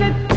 that